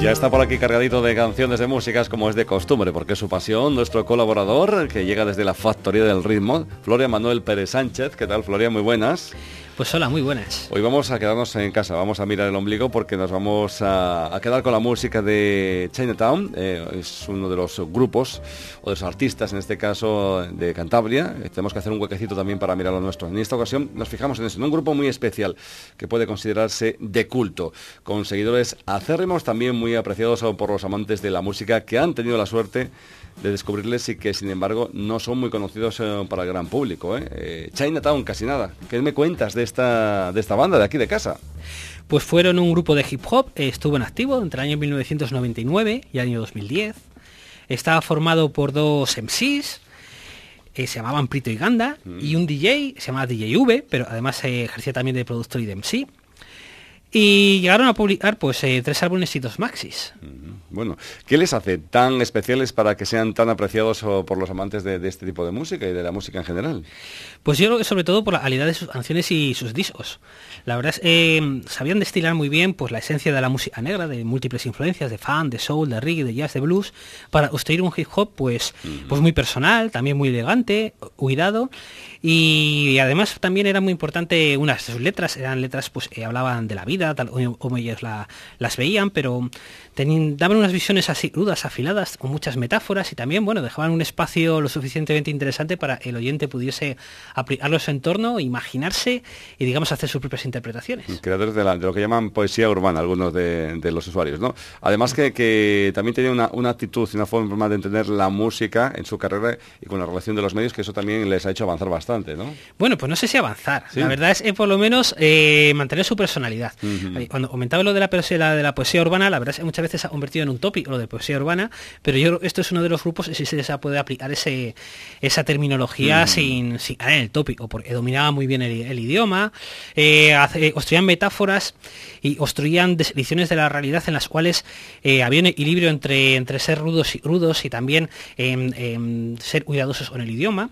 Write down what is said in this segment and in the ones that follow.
Ya está por aquí cargadito de canciones de músicas como es de costumbre, porque es su pasión, nuestro colaborador que llega desde la Factoría del Ritmo, Florian Manuel Pérez Sánchez. ¿Qué tal, Florian? Muy buenas. Pues hola, muy buenas. Hoy vamos a quedarnos en casa, vamos a mirar el ombligo porque nos vamos a, quedar con la música de Chinatown. Eh, es uno de los grupos, o de los artistas en este caso, de Cantabria. Tenemos que hacer un huequecito también para mirar lo nuestro. En esta ocasión nos fijamos en eso, en un grupo muy especial que puede considerarse de culto, con seguidores acérrimos también muy apreciados por los amantes de la música que han tenido la suerte de descubrirles y que sin embargo no son muy conocidos eh, para el gran público. ¿eh? ¿eh? Chinatown, casi nada. ¿Qué me cuentas de esta, de esta banda de aquí de casa? Pues fueron un grupo de hip hop, estuvo en activo entre el año 1999 y el año 2010. Estaba formado por dos MCs, eh, se llamaban Prito y Ganda, mm. y un DJ, se llamaba DJ V, pero además ejercía también de productor y de MC. Y llegaron a publicar pues tres álbumes y dos maxis. Bueno, ¿qué les hace tan especiales para que sean tan apreciados por los amantes de, este tipo de música y de la música en general? Pues yo creo que sobre todo por la calidad de sus canciones y sus discos. La verdad es que eh, sabían destilar muy bien pues, la esencia de la música negra, de múltiples influencias, de fan, de soul, de reggae, de jazz, de blues, para construir un hip hop pues, pues muy personal, también muy elegante, cuidado. Y además también era muy importante unas de sus letras, eran letras pues eh, hablaban de la vida, tal como ellos las veían, pero daban unas visiones así rudas, afiladas, con muchas metáforas y también, bueno, dejaban un espacio lo suficientemente interesante para el oyente pudiese aplicarlo a su entorno, imaginarse y, digamos, hacer sus propias interpretaciones. Creadores de, lo que llaman poesía urbana, algunos de, los usuarios, ¿no? Además que, también tenía una, actitud y una forma de entender la música en su carrera y con la relación de los medios, que eso también les ha hecho avanzar bastante, ¿no? Bueno, pues no sé si avanzar. La verdad es, que por lo menos eh, mantener su personalidad. Cuando comentaba lo de la, poesía, de la poesía urbana, la verdad es que muchas veces se ha convertido en un tópico lo de poesía urbana, pero yo esto es uno de los grupos si se puede aplicar ese, esa terminología sin, sin el tópico, porque dominaba muy bien el, idioma, eh, construían metáforas y construían descripciones de la realidad en las cuales eh, había un equilibrio entre, entre ser rudos y rudos y también em, ser cuidadosos con el idioma.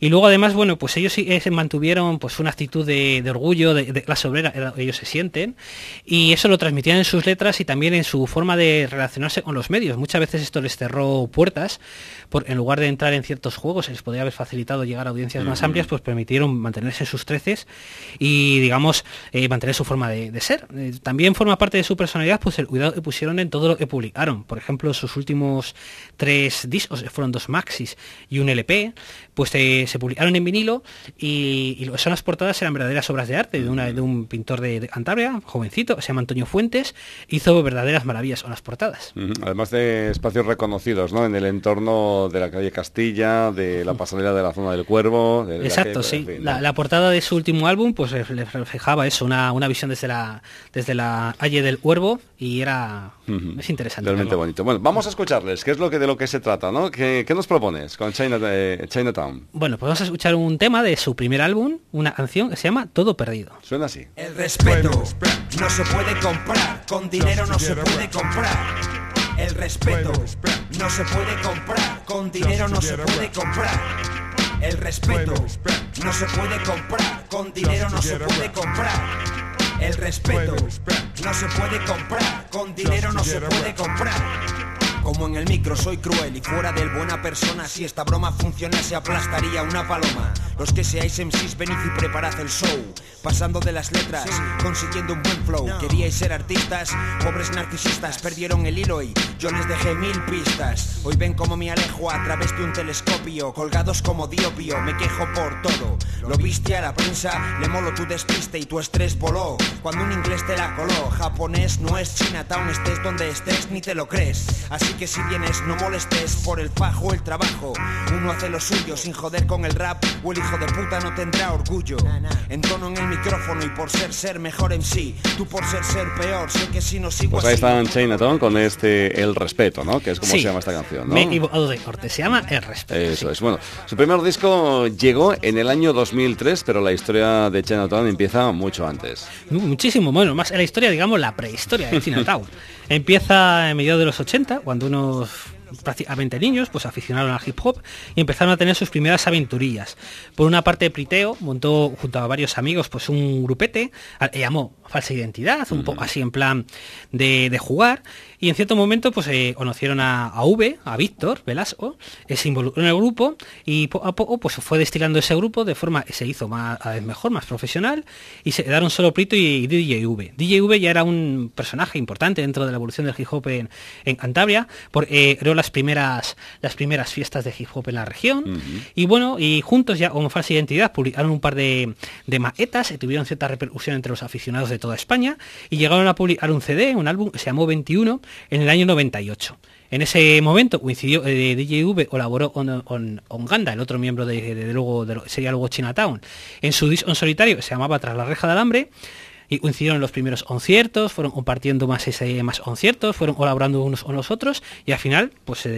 Y luego además, bueno, pues ellos sí se mantuvieron pues una actitud de, orgullo, de, de clase obrera, ellos se sienten, y eso lo transmitían en sus letras y también en su forma de relacionarse con los medios. Muchas veces esto les cerró puertas, por, en lugar de entrar en ciertos juegos, se les podría haber facilitado llegar a audiencias más amplias, pues permitieron mantenerse sus treces y, digamos, eh, mantener su forma de, ser. Eh, también forma parte de su personalidad, pues el cuidado que pusieron en todo lo que publicaron. Por ejemplo, sus últimos tres discos, fueron dos maxis y un LP, pues eh, se publicaron en vinilo y, son las portadas eran verdaderas obras de arte de, una, de un pintor de, de Cantabria, jovencito, se llama Antonio Fuentes, hizo verdaderas maravillas con las portadas. Además de espacios reconocidos, ¿no? En el entorno de la calle Castilla, de la pasarela de la zona del Cuervo. Exacto, sí. la, portada de su último álbum, pues le reflejaba eso, una, una visión desde la desde la calle del Cuervo y era es interesante. Realmente bonito. Bueno, vamos a escucharles. ¿Qué es lo que de lo que se trata, no? ¿Qué, nos propones con China, Chinatown? Bueno, pues vamos a escuchar un tema de su primer álbum, una canción que se llama Todo Perdido. Suena así. El respeto no se puede comprar, con dinero no se puede comprar. El respeto. No se puede comprar, con dinero no se puede comprar. El respeto. No se puede comprar, con dinero no se puede comprar. El respeto. No se puede comprar, con dinero no se puede comprar. Como en el micro soy cruel y fuera del buena persona Si esta broma funcionase aplastaría una paloma Los que seáis MCs venid y preparad el show. Pasando de las letras, consiguiendo un buen flow. Queríais ser artistas, pobres narcisistas Perdieron el hilo y yo les dejé mil pistas. Hoy ven como me alejo a través de un telescopio Colgados como diopio, me quejo por todo. Lo viste a la prensa, le molo tu despiste y tu estrés voló. Cuando un inglés te la coló Japonés no es Chinatown, estés donde estés ni te lo crees. Así que si vienes no molestes por el fajo el trabajo. Uno hace lo suyo sin joder con el rap o el hijo de puta no tendrá orgullo. En tono en el micrófono y por ser ser mejor en sí. Tú por ser ser peor, sé que si no sigo Pues ahí está Chinatown con este El Respeto, ¿no? Que es como se llama esta canción, ¿no? Me he equivocado de corte, se llama El Respeto. Eso es. Bueno, su primer disco llegó en el año 2003, pero la historia de Chinatown empieza mucho antes. Muchísimo, bueno, más en la historia, digamos, la prehistoria de Chinatown. empieza en mediados de los 80, cuando unos prácticamente niños, pues aficionaron al hip hop y empezaron a tener sus primeras aventurillas. Por una parte, Priteo montó junto a varios amigos pues un grupete, llamó falsa identidad, un poco así en plan de, jugar. Y en cierto momento pues eh, conocieron a, V, a Víctor Velasco, eh, se involucró en el grupo y poco a poco pues fue destilando ese grupo de forma que se hizo más mejor, más profesional y se quedaron solo Prito y DJV. DJV ya era un personaje importante dentro de la evolución del hip hop en, Cantabria, porque eh, las primeras, las primeras fiestas de hip hop en la región. Y bueno, y juntos ya como falsa identidad publicaron un par de, de maquetas, y tuvieron cierta repercusión entre los aficionados de toda España y llegaron a publicar un CD, un álbum que se llamó 21 en el año 98. En ese momento coincidió eh, DJV, colaboró con, con, Ganda, el otro miembro de, luego sería luego Chinatown, en su disco solitario que se llamaba Tras la reja del hambre y coincidieron los primeros conciertos, fueron compartiendo más ese más conciertos, fueron colaborando unos con los otros y al final pues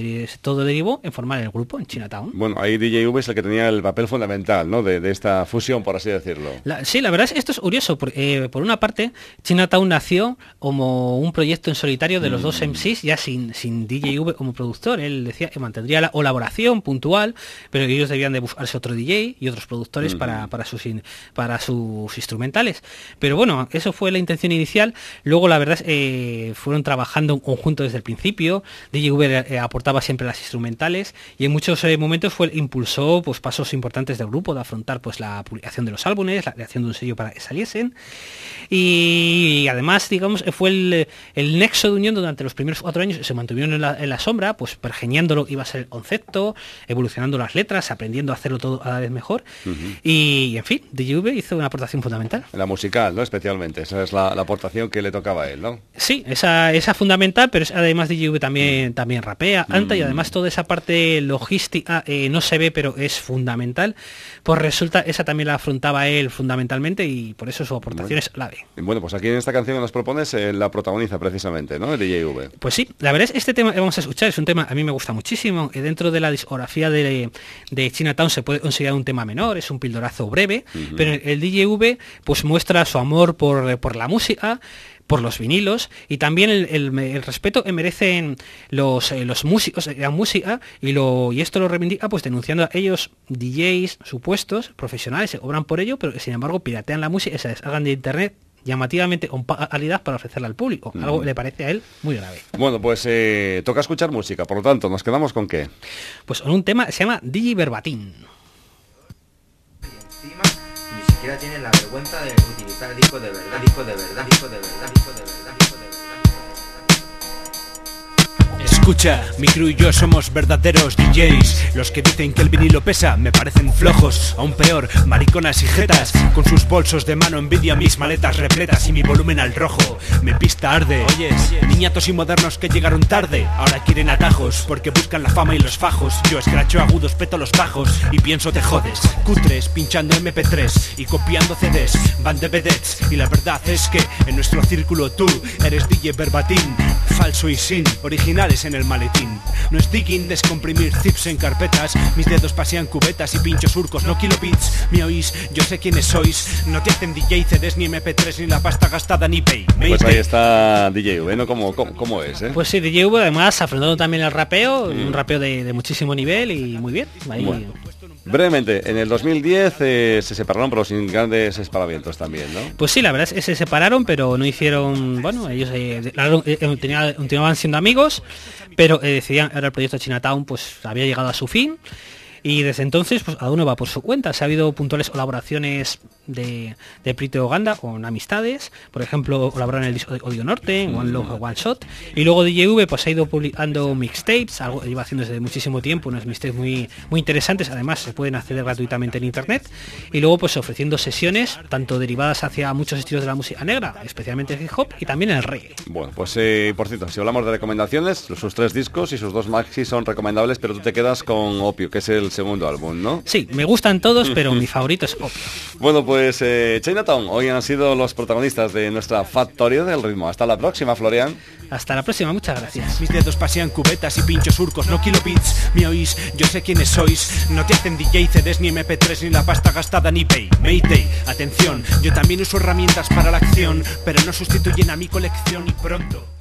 todo derivó en formar el grupo en Chinatown. Bueno, ahí DJV es el que tenía el papel fundamental, ¿no? De, esta fusión, por así decirlo. sí, la verdad es esto es curioso, porque eh, por una parte Chinatown nació como un proyecto en solitario de los dos MCs, mm. ya sin, sin DJV como productor. Él decía que mantendría la colaboración puntual, pero ellos debían de buscarse otro DJ y otros productores para, para, sus, para sus instrumentales. Pero bueno, eso fue la intención inicial. Luego, la verdad, eh, fueron trabajando en conjunto desde el principio. DJV eh, aportaba siempre las instrumentales y en muchos eh, momentos fue impulsó pues, pasos importantes del grupo de afrontar pues, la publicación de los álbumes, la creación de un sello para que saliesen. Y además, digamos, fue el, nexo de unión durante los primeros cuatro años. Se mantuvieron en la, sombra, pues pergeñando lo que iba a ser el concepto, evolucionando las letras, aprendiendo a hacerlo todo cada vez mejor. y, en fin, DJV hizo una aportación fundamental. La musical, ¿no? Especial esa es la, aportación que le tocaba a él, ¿no? Sí, esa, esa fundamental, pero además DJV también, mm. también rapea, canta y mm. además toda esa parte logística eh, no se ve, pero es fundamental. Pues resulta, esa también la afrontaba él fundamentalmente y por eso su aportación es clave. Bueno, pues aquí en esta canción que nos propones eh, la protagoniza precisamente, ¿no? El DJV. Pues sí, la verdad es este tema que vamos a escuchar es un tema a mí me gusta muchísimo. y dentro de la discografía de, de Chinatown se puede considerar un tema menor, es un pildorazo breve, pero el DJV pues muestra su amor por, la música, por los vinilos y también el, respeto que merecen los, eh, los músicos de la música y, lo, y esto lo reivindica pues denunciando a ellos DJs supuestos, profesionales, se cobran por ello, pero sin embargo piratean la música y se hagan de internet llamativamente con calidad para ofrecerla al público. Algo le parece a él muy grave. Bueno, pues eh, toca escuchar música, por lo tanto, ¿nos quedamos con qué? Pues con un tema que se llama DJ Verbatín siquiera tienen la vergüenza de utilizar disco de verdad, disco de verdad, disco de verdad, disco de verdad, disco de verdad. Escucha, mi crew y yo somos verdaderos DJs. Los que dicen que el vinilo pesa me parecen flojos. Aún peor, mariconas y jetas. Con sus bolsos de mano envidia mis maletas repletas y mi volumen al rojo. Mi pista arde. Oyes, niñatos y modernos que llegaron tarde. Ahora quieren atajos porque buscan la fama y los fajos. Yo escracho agudos, peto los bajos y pienso te jodes. Cutres pinchando MP3 y copiando CDs. Van de vedettes y la verdad es que en nuestro círculo tú eres DJ verbatín. Falso y sin originales en el maletín. No es digging descomprimir zips en carpetas. Mis dedos pasean cubetas y pincho surcos, no kilobits. ¿Me oís? Yo sé quiénes sois. No te hacen DJ, CDs, ni MP3, ni la pasta gastada, ni pay. Pues ahí está DJ V, ¿no? ¿Cómo, cómo, es? Eh? Pues sí, DJ V además afrontando también el rapeo, un rapeo de, muchísimo nivel y muy bien. Brevemente, en el 2010 eh, se separaron pero sin grandes esparamientos también, ¿no? Pues sí, la verdad es que se separaron, pero no hicieron, bueno, ellos eh, eh, continuaban siendo amigos, pero decidían, ahora el proyecto Chinatown pues había llegado a su fin y desde entonces pues cada uno va por su cuenta. Se ha habido puntuales colaboraciones de, de Prito con amistades, por ejemplo, colaboraron en el disco de Odio Norte, en One Love One Shot, y luego DJV pues ha ido publicando mixtapes, algo que lleva haciendo desde muchísimo tiempo, unos mixtapes muy, muy interesantes, además se pueden acceder gratuitamente en internet, y luego pues ofreciendo sesiones, tanto derivadas hacia muchos estilos de la música negra, especialmente el hip hop, y también el reggae. Bueno, pues eh, por cierto, si hablamos de recomendaciones, sus tres discos y sus dos maxis son recomendables, pero tú te quedas con Opio, que es el segundo álbum, ¿no? Sí, me gustan todos, pero mi favorito es Opio. Bueno, pues eh, Chinatown, hoy han sido los protagonistas de nuestra Factoría del Ritmo. Hasta la próxima, Florian. Hasta la próxima, muchas gracias. Mis dedos pasean cubetas y pinchos surcos, no kilobits. Me oís, yo sé quiénes sois. No te hacen DJ, CDs, ni MP3, ni la pasta gastada, ni Pay. Mayday, atención, yo también uso herramientas para la acción, pero no sustituyen a mi colección y pronto.